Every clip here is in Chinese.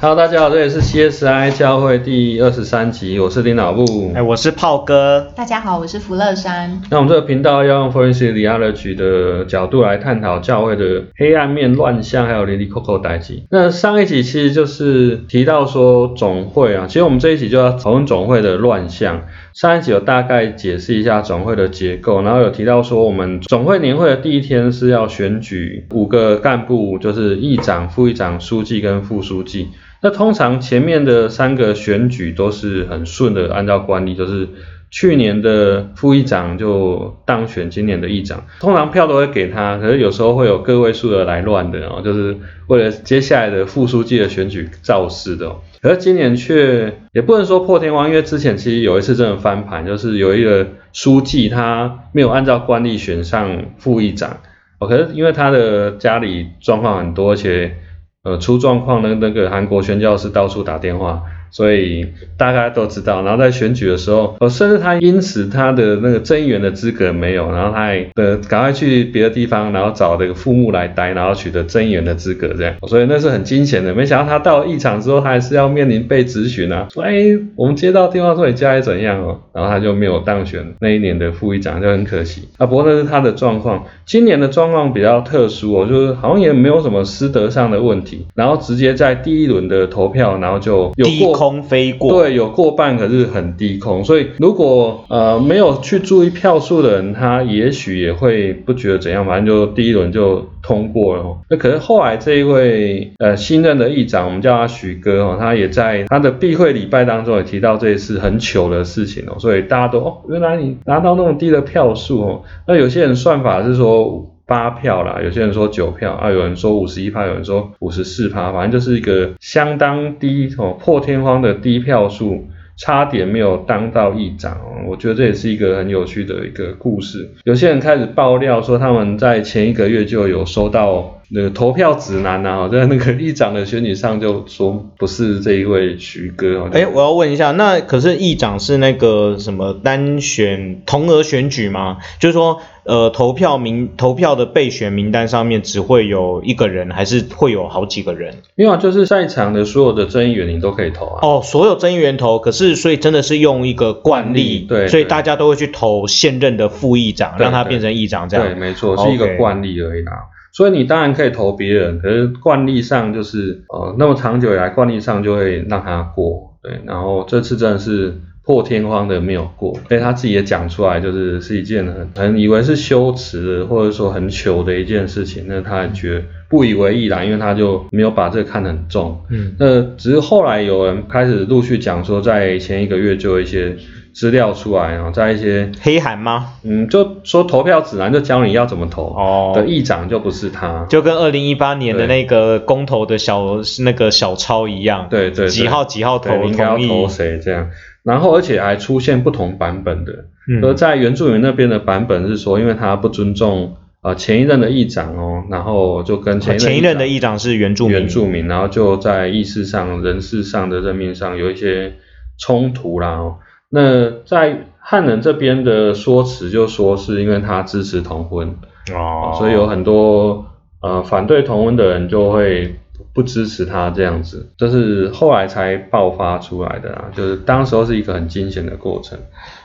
Hello，大家好，这里是 CSI 教会第二十三集，我是林老布。哎，我是炮哥。大家好，我是福乐山。那我们这个频道要用 Forensic Theology 的角度来探讨教会的黑暗面、乱象，还有零零扣扣代际。那上一集其实就是提到说总会啊，其实我们这一集就要讨论总会的乱象。上一集有大概解释一下总会的结构，然后有提到说我们总会年会的第一天是要选举五个干部，就是议长、副议长、书记跟副书记。那通常前面的三个选举都是很顺的，按照惯例就是去年的副议长就当选今年的议长，通常票都会给他，可是有时候会有个位数的来乱的哦，就是为了接下来的副书记的选举造势的。可是今年却也不能说破天荒，因为之前其实有一次真的翻盘，就是有一个书记他没有按照惯例选上副议长，哦，可是因为他的家里状况很多，而且。呃，出状况的那个韩国宣教士到处打电话。所以大家都知道，然后在选举的时候，呃，甚至他因此他的那个增议员的资格没有，然后他还呃赶快去别的地方，然后找那个副牧来待，然后取得增议员的资格这样，所以那是很惊险的。没想到他到议场之后，他还是要面临被质询啊，说哎，我们接到电话说你家里怎样哦，然后他就没有当选那一年的副议长，就很可惜啊。不过那是他的状况，今年的状况比较特殊哦，就是好像也没有什么师德上的问题，然后直接在第一轮的投票，然后就有过。空飞过，对，有过半，可是很低空，所以如果呃没有去注意票数的人，他也许也会不觉得怎样，反正就第一轮就通过了。那可是后来这一位呃新任的议长，我们叫他许哥哦，他也在他的闭会礼拜当中也提到这一次很糗的事情哦，所以大家都哦，原来你拿到那么低的票数哦，那有些人算法是说。八票啦，有些人说九票啊，有人说五十一票，有人说五十四票，反正就是一个相当低哦，破天荒的低票数，差点没有当到议长哦。我觉得这也是一个很有趣的一个故事。有些人开始爆料说，他们在前一个月就有收到。那个投票指南啊，在那个议长的选举上就说不是这一位徐哥。哎，我要问一下，那可是议长是那个什么单选同额选举吗？就是说，呃，投票名投票的备选名单上面只会有一个人，还是会有好几个人？没有，就是在场的所有的争议员你都可以投啊。哦，所有争议员投，可是所以真的是用一个惯例，对，所以大家都会去投现任的副议长，让他变成议长这样。对，没错，是一个惯例而已啦。所以你当然可以投别人，可是惯例上就是呃，那么长久以来惯例上就会让他过，对，然后这次真的是破天荒的没有过，所以他自己也讲出来，就是是一件很很以为是羞耻的或者说很糗的一件事情，那他觉得不以为意啦，因为他就没有把这个看得很重，嗯，那只是后来有人开始陆续讲说，在前一个月就有一些。资料出来啊，在一些黑函吗？嗯，就说投票指南就教你要怎么投哦。的议长就不是他，就跟二零一八年的那个公投的小那个小抄一样。对对，几号几号投应该要投谁这样。然后而且还出现不同版本的，而在原住民那边的版本是说，因为他不尊重啊前一任的议长哦，然后就跟前前一任的议长是原住民，原住民，然后就在意识上、人事上的任命上有一些冲突啦。那在汉人这边的说辞就说是因为他支持同婚哦，所以有很多呃反对同婚的人就会不支持他这样子，这是后来才爆发出来的啊，就是当时候是一个很惊险的过程。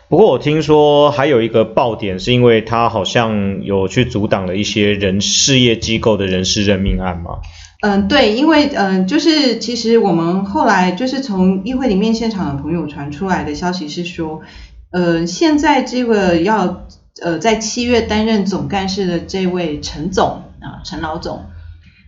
不过我听说还有一个爆点，是因为他好像有去阻挡了一些人事业机构的人事任命案嘛。嗯，对，因为嗯，就是其实我们后来就是从议会里面现场的朋友传出来的消息是说，呃，现在这个要呃在七月担任总干事的这位陈总啊，陈老总，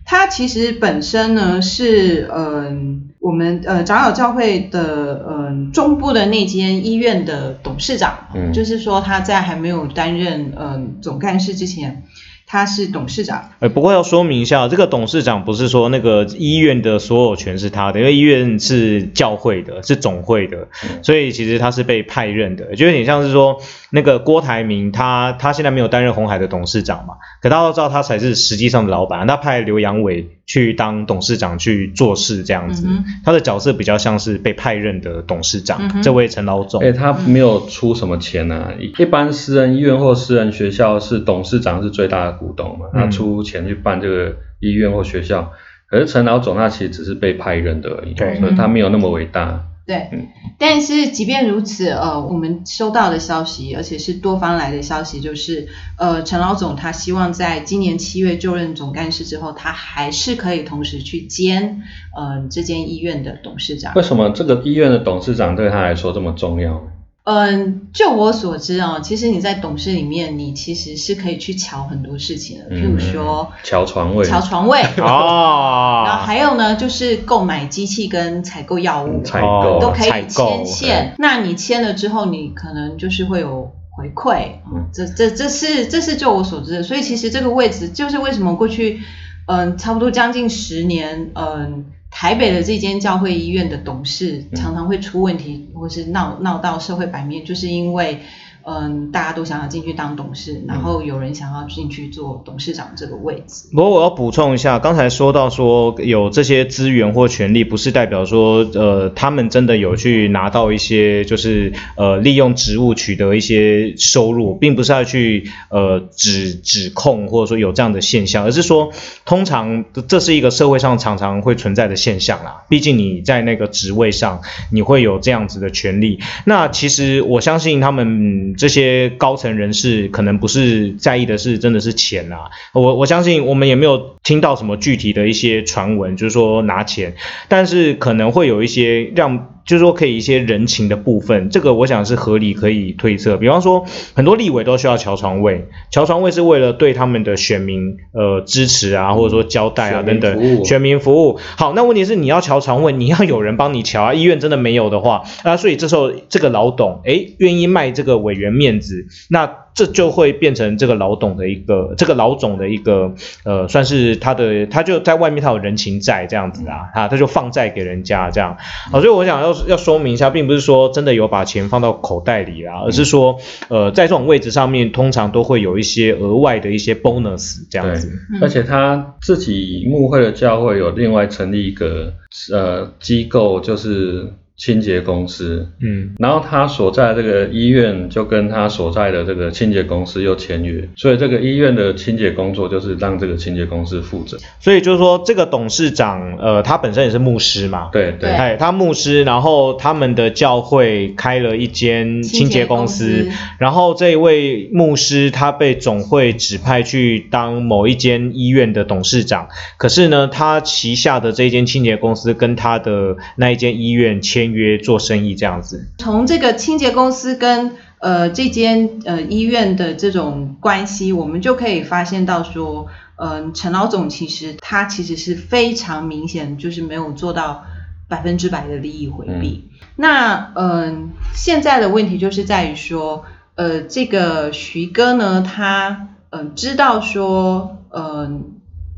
他其实本身呢是嗯我们呃长老教会的嗯中部的那间医院的董事长，就是说他在还没有担任嗯总干事之前。他是董事长，呃，不过要说明一下，这个董事长不是说那个医院的所有权是他的，因为医院是教会的，是总会的，所以其实他是被派任的，就有点像是说那个郭台铭，他他现在没有担任红海的董事长嘛，可大家都知道他才是实际上的老板，他派刘阳伟。去当董事长去做事这样子，他的角色比较像是被派任的董事长。这位陈老总，哎，他没有出什么钱啊。一般私人医院或私人学校是董事长是最大的股东嘛，他出钱去办这个医院或学校。可是陈老总他其实只是被派任的而已，对所以他没有那么伟大。对，嗯但是即便如此，呃，我们收到的消息，而且是多方来的消息，就是，呃，陈老总他希望在今年七月就任总干事之后，他还是可以同时去兼，呃，这间医院的董事长为。什么这个医院的董事长对他来说这么重要？嗯，就我所知啊、其实你在董事里面，你其实是可以去瞧很多事情的，譬如说瞧床位，瞧床位，然后哦，还有呢，就是购买机器跟采购药物。采哦购，都可以牵线。那你签了之后，你可能就是会有回馈，嗯这这这是这是就我所知的。所以其实这个位置就是为什么过去，嗯、差不多将近十年，嗯、台北的这间教会医院的董事嗯常常会出问题，或是闹闹到社会版面，就是因为。嗯，大家都想要进去当董事，然后有人想要进去做董事长这个位置。不过我要补充一下，刚才说到说有这些资源或权利，不是代表说呃他们真的有去拿到一些就是呃利用职务取得一些收入，并不是要去呃指指控或者说有这样的现象，而是说通常这是一个社会上常常会存在的现象啦。毕竟你在那个职位上，你会有这样子的权利。那其实我相信他们、这些高层人士可能不是在意的是真的是钱啊，我我相信我们也没有听到什么具体的一些传闻，就是说拿钱，但是可能会有一些让。就是说，可以一些人情的部分，这个我想是合理可以推测。比方说，很多立委都需要乔床位，乔床位是为了对他们的选民呃支持啊，或者说交代啊等等，选民服务。好，那问题是你要乔床位，你要有人帮你乔啊，医院真的没有的话，啊，所以这时候这个老董哎愿意卖这个委员面子，那这就会变成这个老董的一个这个老总的一个呃，算是他的他就在外面他有人情债这样子啊，啊，他就放债给人家这样。好，所以我想要要说明一下，并不是说真的有把钱放到口袋里啦，而是说呃，在这种位置上面，通常都会有一些额外的一些 bonus 这样子。，而且他自己牧会的教会有另外成立一个呃机构，就是清洁公司。嗯，然后他所在的这个医院就跟他所在的这个清洁公司又签约，所以这个医院的清洁工作就是让这个清洁公司负责。所以就是说，这个董事长呃，他本身也是牧师嘛，对对。对哎，他牧师，然后他们的教会开了一间清洁公司，清洁公司。然后这一位牧师他被总会指派去当某一间医院的董事长，可是呢，他旗下的这一间清洁公司跟他的那一间医院签约做生意这样子，从这个清洁公司跟呃这间呃医院的这种关系，我们就可以发现到说，嗯、陈老总其实他其实是非常明显，就是没有做到百分之百的利益回避。那嗯、现在的问题就是在于说，呃，这个徐哥呢，他嗯、呃知道说，嗯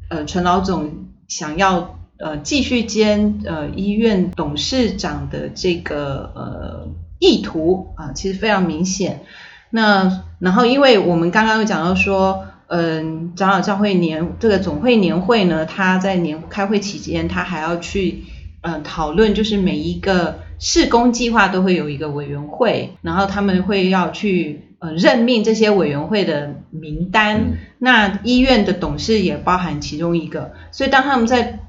呃陈老总想要呃继续兼呃医院董事长的这个呃意图啊、其实非常明显。那然后，因为我们刚刚有讲到说，嗯，长老教会年这个总会年会呢，他在年开会期间，他还要去嗯讨论，就是每一个施工计划都会有一个委员会，然后他们会要去呃任命这些委员会的名单。嗯那医院的董事也包含其中一个，所以当他们在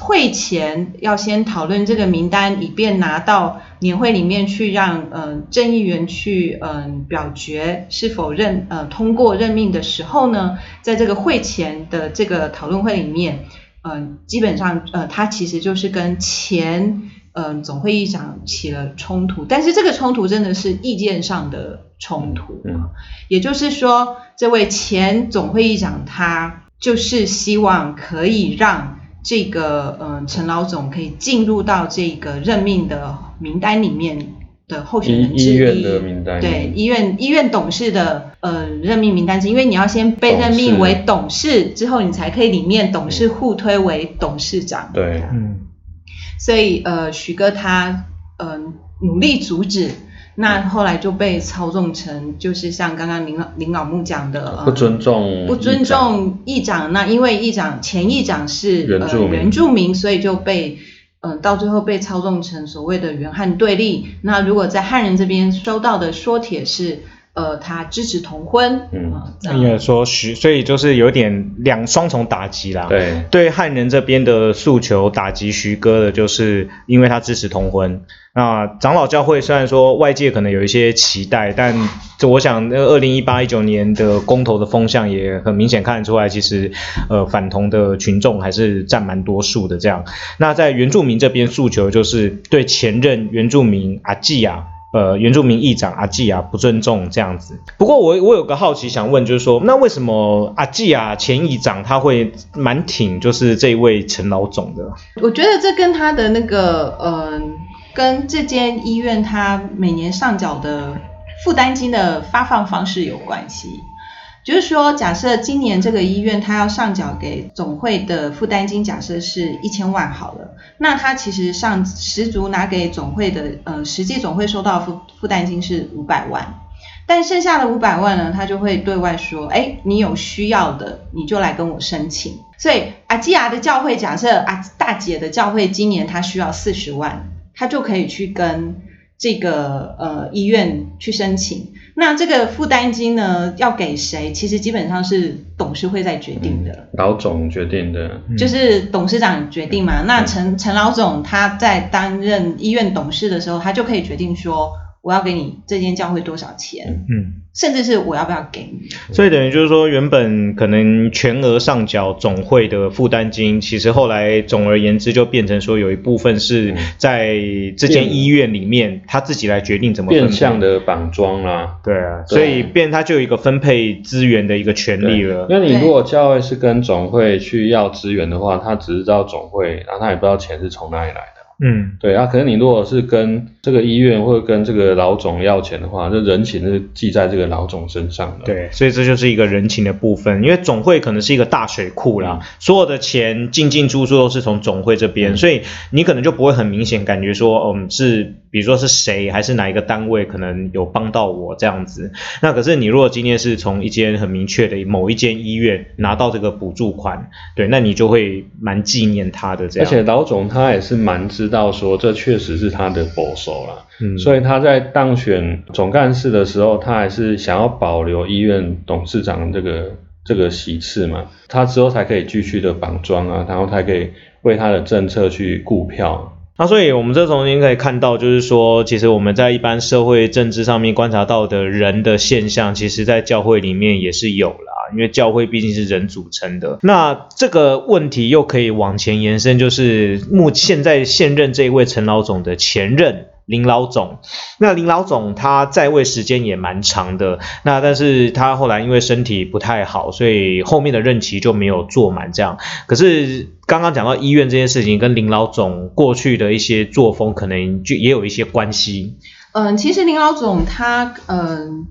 会前要先讨论这个名单，以便拿到年会里面去让呃正议员去嗯、呃表决是否任呃通过任命的时候呢，在这个会前的这个讨论会里面，嗯、基本上呃他其实就是跟前嗯、呃总会议长起了冲突，但是这个冲突真的是意见上的冲突，嗯。也就是说，这位前总会议长他就是希望可以让这个呃陈老总可以进入到这个任命的名单里面的候选人之一。医医院的名单对医院医院董事的呃任命名单是，因为你要先被任命董事为董事之后，你才可以里面董事互推为董事长。对。嗯，所以呃，徐哥他呃努力阻止，那后来就被操纵成就是像刚刚林老林老木讲的，呃、不尊重不尊重议长。那因为议长前议长是原住民呃、原住民，所以就被。嗯，到最后被操纵成所谓的原汉对立。那如果在汉人这边收到的说帖是，呃，他支持同婚，嗯啊这应该说徐，所以就是有点两双重打击啦。对，对汉人这边的诉求打击徐哥的，就是因为他支持同婚。那长老教会虽然说外界可能有一些期待，但这我想，那，二零一八一九年的公投的风向也很明显看得出来，其实呃反同的群众还是占蛮多数的。这样，那在原住民这边诉求就是对前任原住民阿季亚。呃，原住民议长阿季啊不尊重这样子。不过我我有个好奇想问，就是说，那为什么阿季啊前议长他会蛮挺就是这位陈老总的？我觉得这跟他的那个，嗯、跟这间医院他每年上缴的负担金的发放方式有关系。就是说，假设今年这个医院它要上缴给总会的负担金，假设是一千万好了，那它其实上十足拿给总会的，呃，实际总会收到负负担金是五百万，但剩下的五百万呢，他就会对外说，哎，你有需要的你就来跟我申请。所以阿基亚的教会，假设阿大姐的教会今年她需要四十万，她就可以去跟这个呃医院去申请。那这个负担金呢，要给谁？其实基本上是董事会在决定的。老总决定的，嗯就是董事长决定嘛。那陈陈老总他在担任医院董事的时候，他就可以决定说，我要给你这间教会多少钱，嗯，甚至是我要不要给你。所以等于就是说，原本可能全额上缴总会的负担金，其实后来总而言之就变成说，有一部分是嗯在这间医院里面他自己来决定怎么变相。的绑桩啦。对啊，所以变他就有一个分配资源的一个权利了。因为你如果教会是跟总会去要资源的话，他只知道总会，然后他也不知道钱是从哪里来的。嗯，对啊，可是你如果是跟这个医院或者跟这个老总要钱的话，这人情是记在这个老总身上的。，对，所以这就是一个人情的部分，因为总会可能是一个大水库啦，所有的钱进进出出都是从总会这边，嗯。所以你可能就不会很明显感觉说，嗯，是比如说是谁还是哪一个单位可能有帮到我这样子。那可是你如果今天是从一间很明确的某一间医院拿到这个补助款，对，那你就会蛮纪念他的这样。而且老总他也是蛮知道说这确实是他的保守啦，嗯，所以他在当选总干事的时候，他还是想要保留医院董事长这个这个席次嘛，他之后才可以继续的绑桩啊，然后才可以为他的政策去顾票。那所以我们这从中可以看到，就是说，其实我们在一般社会政治上面观察到的人的现象，其实在教会里面也是有啦，因为教会毕竟是人组成的。那这个问题又可以往前延伸，就是目现在现任这一位陈老总的前任。林老总，那林老总他在位时间也蛮长的，那但是他后来因为身体不太好，所以后面的任期就没有做满这样。可是刚刚讲到医院这件事情，跟林老总过去的一些作风，可能就也有一些关系。嗯，其实林老总他嗯，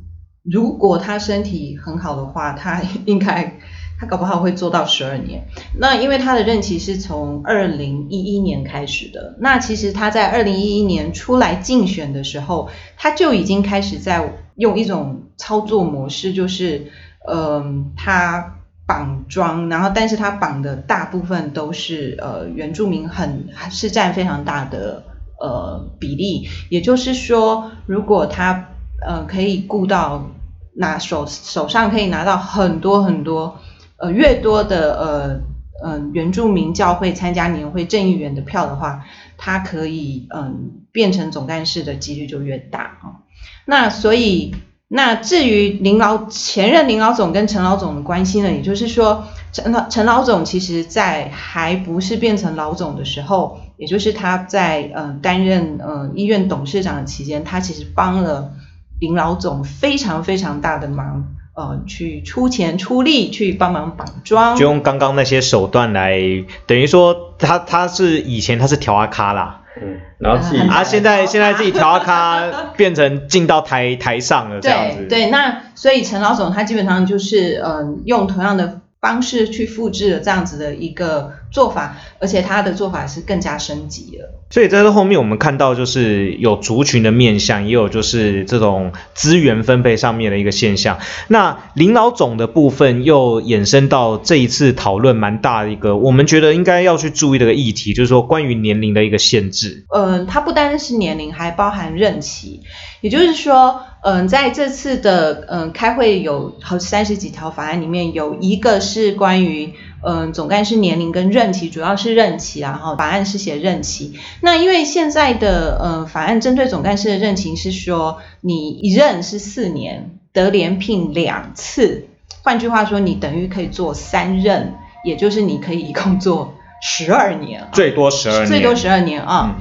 如果他身体很好的话，他应该他搞不好会做到十二年。那因为他的任期是从二零一一年开始的，那其实他在二零一一年出来竞选的时候，他就已经开始在用一种操作模式，就是嗯，他绑桩，然后但是他绑的大部分都是呃原住民很是占非常大的呃比例，也就是说，如果他呃可以顾到拿手手上可以拿到很多很多呃越多的呃呃原住民教会参加年会正议员的票的话，他可以嗯、变成总干事的几率就越大啊、那所以。那至于林老前任林老总跟陈老总的关系呢，也就是说，陈老陈老总其实在还不是变成老总的时候，也就是他在呃担任呃医院董事长的期间，他其实帮了林老总非常非常大的忙，呃，去出钱出力去帮忙绑桩就。用刚刚那些手段来，等于说他他是以前他是调阿咖啦，嗯，然后自己嗯啊，现在现在自己调阿咖 变成进到台台上了这样子。对对，那所以陈老总他基本上就是嗯、呃用同样的方式去复制了这样子的一个做法，而且他的做法是更加升级了。所以在这后面我们看到就是有族群的面向，也有就是这种资源分配上面的一个现象。那林老总的部分又衍生到这一次讨论蛮大的一个，我们觉得应该要去注意的一个议题，就是说关于年龄的一个限制。呃，它不单是年龄，还包含任期。也就是说，嗯，在这次的嗯开会有好三十几条法案里面，有一个是关于嗯总干事年龄跟任期，主要是任期啊，哈，法案是写任期。那因为现在的呃法案针对总干事的任期是说，你一任是四年，得连聘两次，换句话说，你等于可以做三任，也就是你可以一共做十二年，最多十二年，最多十二年啊。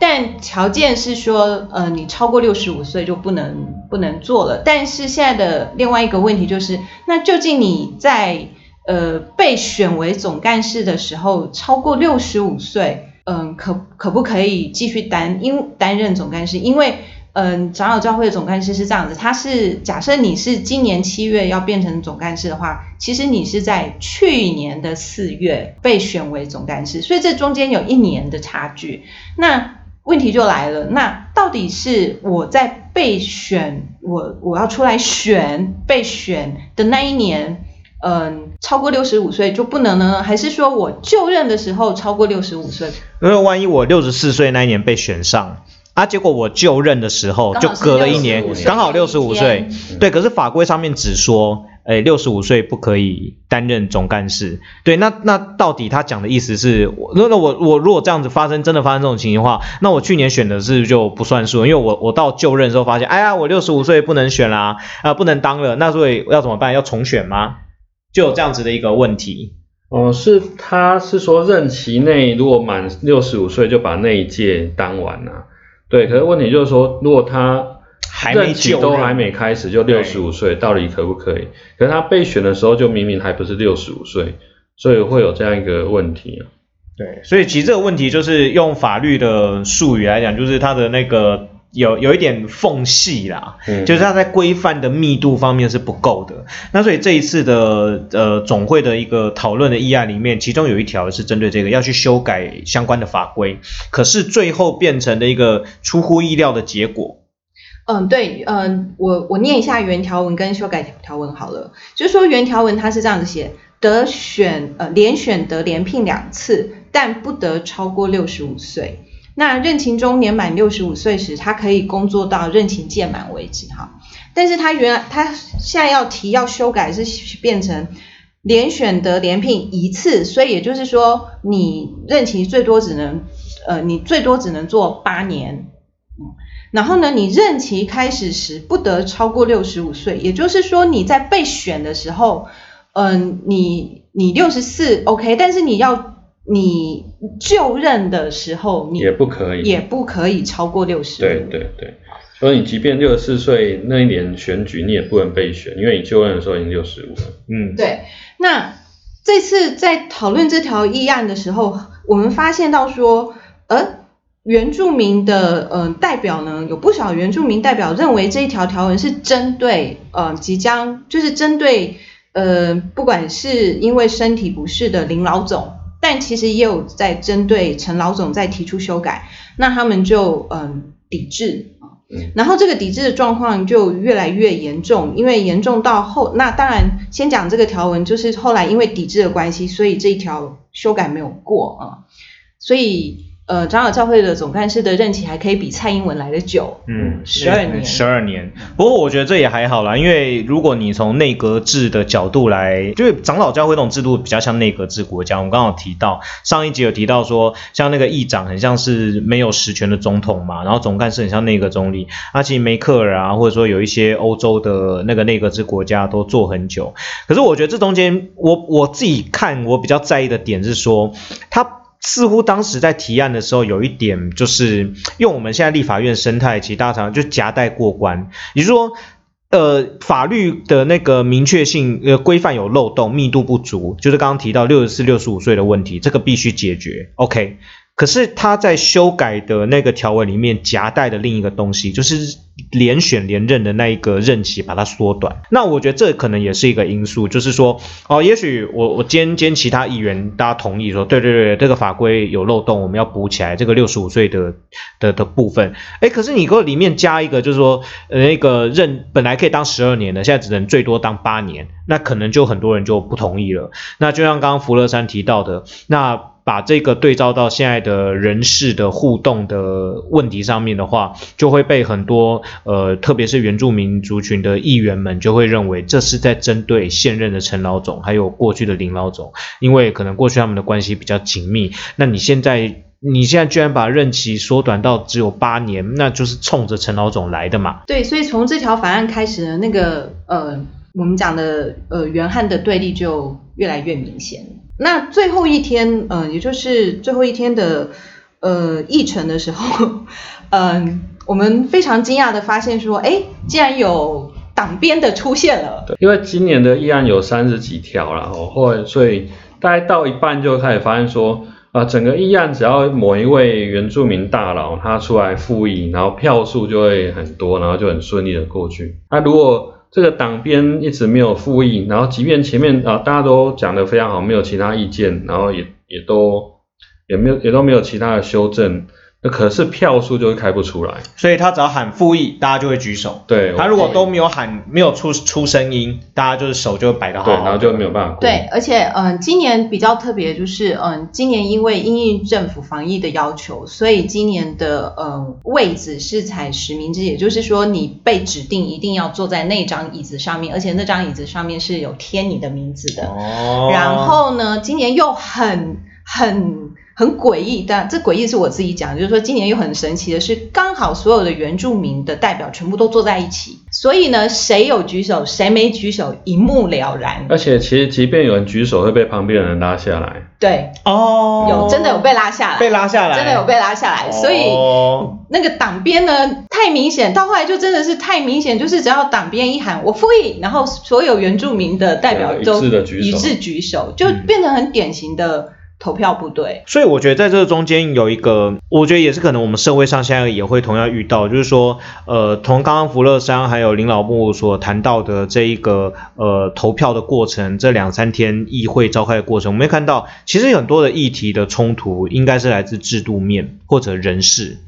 但条件是说，呃，你超过六十五岁就不能不能做了。但是现在的另外一个问题就是，那究竟你在呃被选为总干事的时候，超过六十五岁，嗯，可可不可以继续担因担任总干事？因为，嗯，长老教会的总干事是这样子，他是假设你是今年七月要变成总干事的话，其实你是在去年的四月被选为总干事，所以这中间有一年的差距。那问题就来了，那到底是我在被选，我我要出来选被选的那一年，嗯，超过六十五岁就不能呢？还是说我就任的时候超过六十五岁？因为万一我六十四岁那一年被选上。啊，结果我就任的时候就隔了一年，刚好六十五岁。对，可是法规上面只说，哎，六十五岁不可以担任总干事。对，那那到底他讲的意思是，那那我我如果这样子发生，真的发生这种情形的话，那我去年选的是就不算数，因为我我到就任的时候发现，哎呀，我六十五岁不能选啦，啊，不能当了，那所以要怎么办？要重选吗？就有这样子的一个问题。哦，是他是说任期内如果满六十五岁就把那一届当完了。对，可是问题就是说，如果他任期都还没开始就六十五岁，到底可不可以？可是他备选的时候就明明还不是六十五岁，所以会有这样一个问题啊。对，所以其实这个问题就是用法律的术语来讲，就是他的那个。有有一点缝隙啦，就是它在规范的密度方面是不够的。那所以这一次的呃总会的一个讨论的议案里面，其中有一条是针对这个要去修改相关的法规，可是最后变成了一个出乎意料的结果。嗯，对，嗯，我我念一下原条文跟修改条文好了，就是说原条文它是这样子写：得选呃连选得连聘两次，但不得超过六十五岁。那任期中年满六十五岁时，他可以工作到任期届满为止，哈。但是他原来他现在要提要修改是变成连选得连聘一次，所以也就是说你任期最多只能呃你最多只能做八年，然后呢你任期开始时不得超过六十五岁，也就是说你在被选的时候，嗯你你六十四 OK，但是你要。你就任的时候，你也不可以，也不可以超过六十。对对对，所以你即便六十四岁那一年选举，你也不能被选，因为你就任的时候已经六十五了。嗯，对。那这次在讨论这条议案的时候，我们发现到说，呃，原住民的呃代表呢，有不少原住民代表认为这一条条文是针对呃即将就是针对呃不管是因为身体不适的林老总。但其实也有在针对陈老总在提出修改，那他们就嗯抵制啊，然后这个抵制的状况就越来越严重，因为严重到后，那当然先讲这个条文，就是后来因为抵制的关系，所以这一条修改没有过啊，所以。呃，长老教会的总干事的任期还可以比蔡英文来的久，嗯，十二年，十二年。不过我觉得这也还好啦，因为如果你从内阁制的角度来，就是长老教会这种制度比较像内阁制国家。我们刚好提到上一集有提到说，像那个议长很像是没有实权的总统嘛，然后总干事很像内阁总理。阿其梅克尔啊，或者说有一些欧洲的那个内阁制国家都做很久。可是我觉得这中间，我我自己看我比较在意的点是说，他。似乎当时在提案的时候，有一点就是用我们现在立法院生态，其实大常就夹带过关，也就是说，呃，法律的那个明确性、呃规范有漏洞，密度不足，就是刚刚提到六十四、六十五岁的问题，这个必须解决。OK，可是他在修改的那个条文里面夹带的另一个东西，就是。连选连任的那一个任期把它缩短，那我觉得这可能也是一个因素，就是说，哦，也许我我兼兼其他议员大家同意说，对对对，这个法规有漏洞，我们要补起来这个六十五岁的的的部分，哎，可是你给我里面加一个，就是说，那个任本来可以当十二年的，现在只能最多当八年，那可能就很多人就不同意了。那就像刚刚福乐山提到的，那把这个对照到现在的人事的互动的问题上面的话，就会被很多呃，特别是原住民族群的议员们就会认为这是在针对现任的陈老总，还有过去的林老总，因为可能过去他们的关系比较紧密。那你现在你现在居然把任期缩短到只有八年，那就是冲着陈老总来的嘛？对，所以从这条法案开始呢，那个呃，我们讲的呃原汉的对立就越来越明显。那最后一天，呃，也就是最后一天的呃议程的时候，嗯、我们非常惊讶的发现说，哎，竟然有党鞭的出现了。对，因为今年的议案有三十几条啦，哦，后来所以大概到一半就开始发现说，啊、整个议案只要某一位原住民大佬他出来复议，然后票数就会很多，然后就很顺利的过去。那、如果这个党鞭一直没有复议，然后即便前面啊、大家都讲得非常好，没有其他意见，然后也也都也没有也都没有其他的修正，那可是票数就会开不出来。所以他只要喊复议，大家就会举手。对，他如果都没有喊，没有出出声音，大家就是手就摆得好对，然后就没有办法过。对，而且嗯，今年比较特别就是嗯，今年因为因应政府防疫的要求，所以今年的嗯位置是采实名制，也就是说你被指定一定要坐在那张椅子上面，而且那张椅子上面是有贴你的名字的。哦然后呢，今年又很很很诡异，但这诡异是我自己讲，就是说今年又很神奇的是，刚好所有的原住民的代表全部都坐在一起，所以呢，谁有举手，谁没举手，一目了然。而且其实即便有人举手，会被旁边的人拉下来。对，哦，有真的有被拉下来，被拉下来，真的有被拉下来，所以。哦那个党鞭呢太明显，到后来就真的是太明显，就是只要党鞭一喊我复议，然后所有原住民的代表都一致地举手一致举手，就嗯变成很典型的投票不对。所以我觉得在这个中间有一个，我觉得也是可能我们社会上现在也会同样遇到，就是说，呃，从刚刚福乐山还有林老木所谈到的这一个呃投票的过程，这两三天议会召开的过程，我们会看到，其实很多的议题的冲突应该是来自制度面或者人事，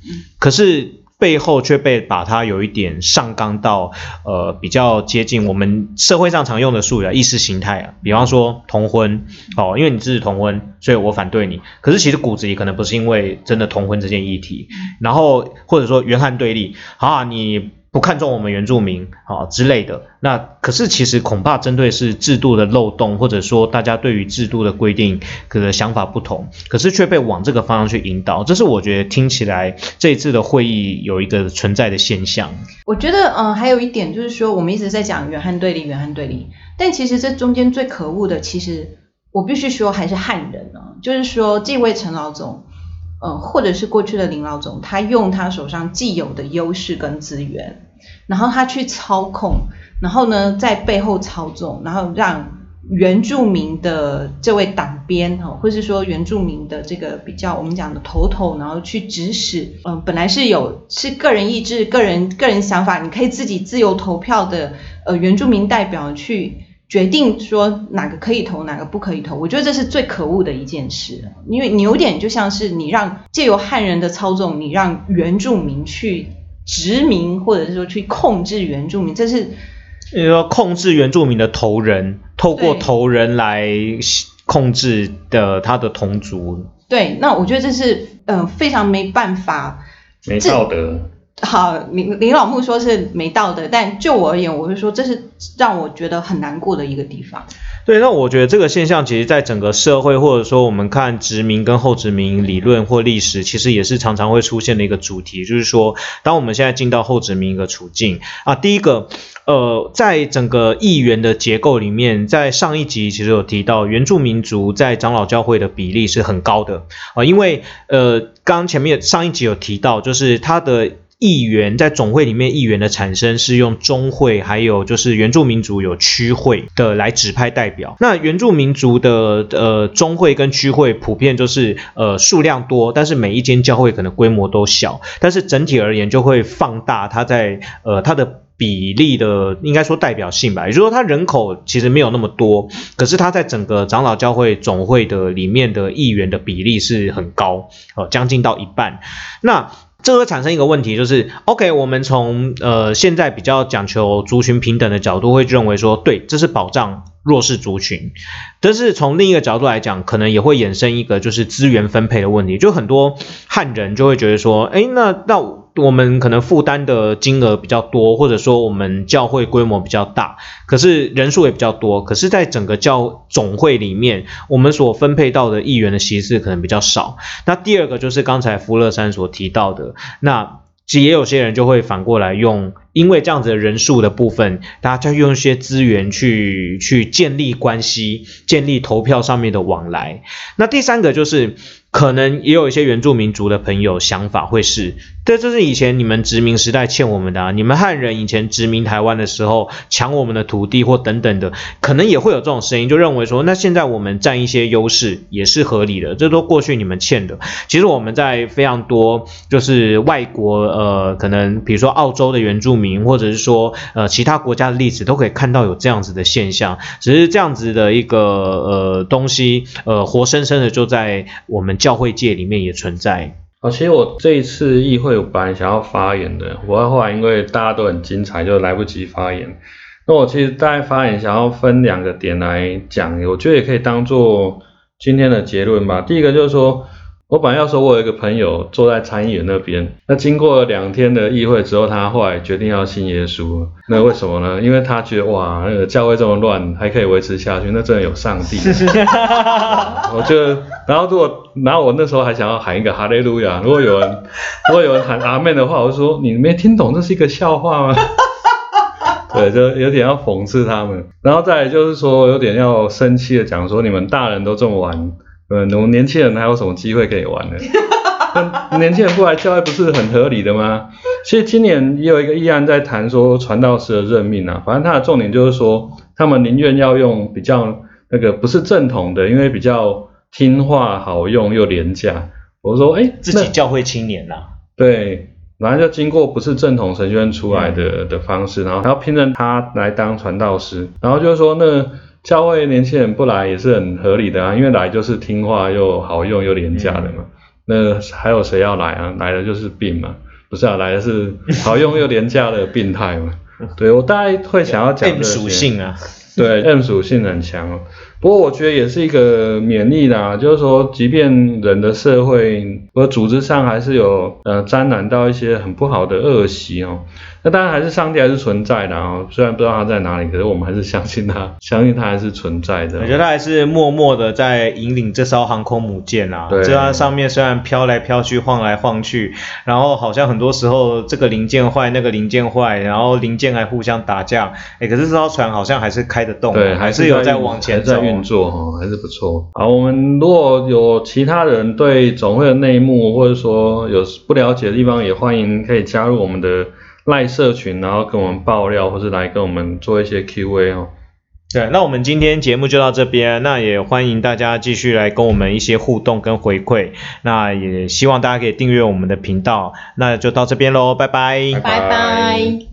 可是。背后却被把它有一点上纲到呃比较接近我们社会上常用的术语啊，意识形态啊，比方说同婚哦，因为你支持同婚，所以我反对你。可是其实骨子里可能不是因为真的同婚这件议题，然后或者说原汉对立，啊，你不看重我们原住民啊之类的。那可是其实恐怕针对是制度的漏洞，或者说大家对于制度的规定可能想法不同，可是却被往这个方向去引导，这是我觉得听起来这一次的会议有一个存在的现象。我觉得，嗯，还有一点就是说，我们一直在讲原汉对立，原汉对立，但其实这中间最可恶的，其实我必须说还是汉人啊，就是说这位陈老总，呃，或者是过去的林老总，他用他手上既有的优势跟资源，然后他去操控，然后呢，在背后操纵，然后让原住民的这位党鞭哈，或是说原住民的这个比较我们讲的头头，然后去指使，嗯、本来是有是个人意志、个人个人想法，你可以自己自由投票的，呃，原住民代表去决定说哪个可以投，哪个不可以投。我觉得这是最可恶的一件事，因为你有点就像是你让借由汉人的操纵，你让原住民去殖民，或者是说去控制原住民，这是就是说控制原住民的头人，透过对头人来控制的他的同族。对。那我觉得这是嗯、呃非常没办法。没道德。好，林林老木说是没道德，但就我而言，我会说这是让我觉得很难过的一个地方。对，那我觉得这个现象，其实在整个社会，或者说我们看殖民跟后殖民理论或历史，其实也是常常会出现的一个主题，就是说，当我们现在进到后殖民一个处境啊，第一个，呃，在整个议员的结构里面，在上一集其实有提到，原住民族在长老教会的比例是很高的啊，因为呃，刚前面上一集有提到，就是他的。议员在总会里面，议员的产生是用中会，还有就是原住民族有区会的来指派代表。那原住民族的呃中会跟区会普遍就是呃数量多，但是每一间教会可能规模都小，但是整体而言就会放大它在呃它的。比例的应该说代表性吧，也就是说它人口其实没有那么多，可是它在整个长老教会总会的里面的议员的比例是很高，哦、将近到一半。那这会产生一个问题，就是 OK，我们从呃现在比较讲求族群平等的角度，会认为说，对，这是保障弱势族群。但是从另一个角度来讲，可能也会衍生一个就是资源分配的问题，就很多汉人就会觉得说，哎，那那我们可能负担的金额比较多，或者说我们教会规模比较大，可是人数也比较多，可是在整个教总会里面，我们所分配到的议员的席次可能比较少。那第二个就是刚才福乐山所提到的，那其实也有些人就会反过来用，因为这样子的人数的部分，大家就用一些资源去去建立关系，建立投票上面的往来。那第三个就是。可能也有一些原住民族的朋友想法会是，这就是以前你们殖民时代欠我们的啊，你们汉人以前殖民台湾的时候抢我们的土地或等等的，可能也会有这种声音，就认为说，那现在我们占一些优势也是合理的，这都过去你们欠的。其实我们在非常多就是外国呃，可能比如说澳洲的原住民，名或者是说呃其他国家的例子，都可以看到有这样子的现象，只是这样子的一个呃东西呃活生生的就在我们。教会界里面也存在。哦，其实我这一次议会我本来想要发言的，我后来因为大家都很精彩，就来不及发言。那我其实大概发言想要分两个点来讲，我觉得也可以当做今天的结论吧。第一个就是说。我本来要说，我有一个朋友坐在参议员那边，那经过两天的议会之后，他后来决定要信耶稣。那为什么呢？因为他觉得哇，那个教会这么乱，还可以维持下去，那真的有上帝。我就，然后如果，然后我那时候还想要喊一个哈利路亚。如果有人，如果有人喊阿门的话，我就说你没听懂，这是一个笑话吗？对，就有点要讽刺他们。然后再就是说，有点要生气的讲说，你们大人都这么玩。呃，我们年轻人还有什么机会可以玩呢？年轻人过来教会不是很合理的吗？其实今年也有一个议案在谈说传道士的任命啊，反正它的重点就是说，他们宁愿要用比较那个不是正统的，因为比较听话、好用又廉价。我说，哎，自己教会青年呐，对，然后就经过不是正统神学院出来的的方式，然后然后聘任他来当传道师，然后就是说那。教会年轻人不来也是很合理的啊，因为来就是听话又好用又廉价的嘛。那还有谁要来啊？来的就是病嘛，不是啊，来的是好用又廉价的病态嘛。对我大概会想要讲这 M 属性啊，对 M 属性很强。不过我觉得也是一个勉励啦，就是说，即便人的社会和组织上还是有呃沾染到一些很不好的恶习哦。那当然还是上帝还是存在的啊，虽然不知道他在哪里，可是我们还是相信他，相信他还是存在的。我觉得他还是默默的在引领这艘航空母舰啊。对。这它上面虽然飘来飘去、晃来晃去，然后好像很多时候这个零件坏、那个零件坏，然后零件还互相打架，哎，可是这艘船好像还是开得动，对，还是有在往前在运作哈，还是不错。好，我们如果有其他人对总会的内幕，或者说有不了解的地方，也欢迎可以加入我们的。赖社群，然后跟我们爆料，或是来跟我们做一些 Q&A 哦。对，那我们今天节目就到这边，那也欢迎大家继续来跟我们一些互动跟回馈，那也希望大家可以订阅我们的频道，那就到这边喽，拜拜，拜拜。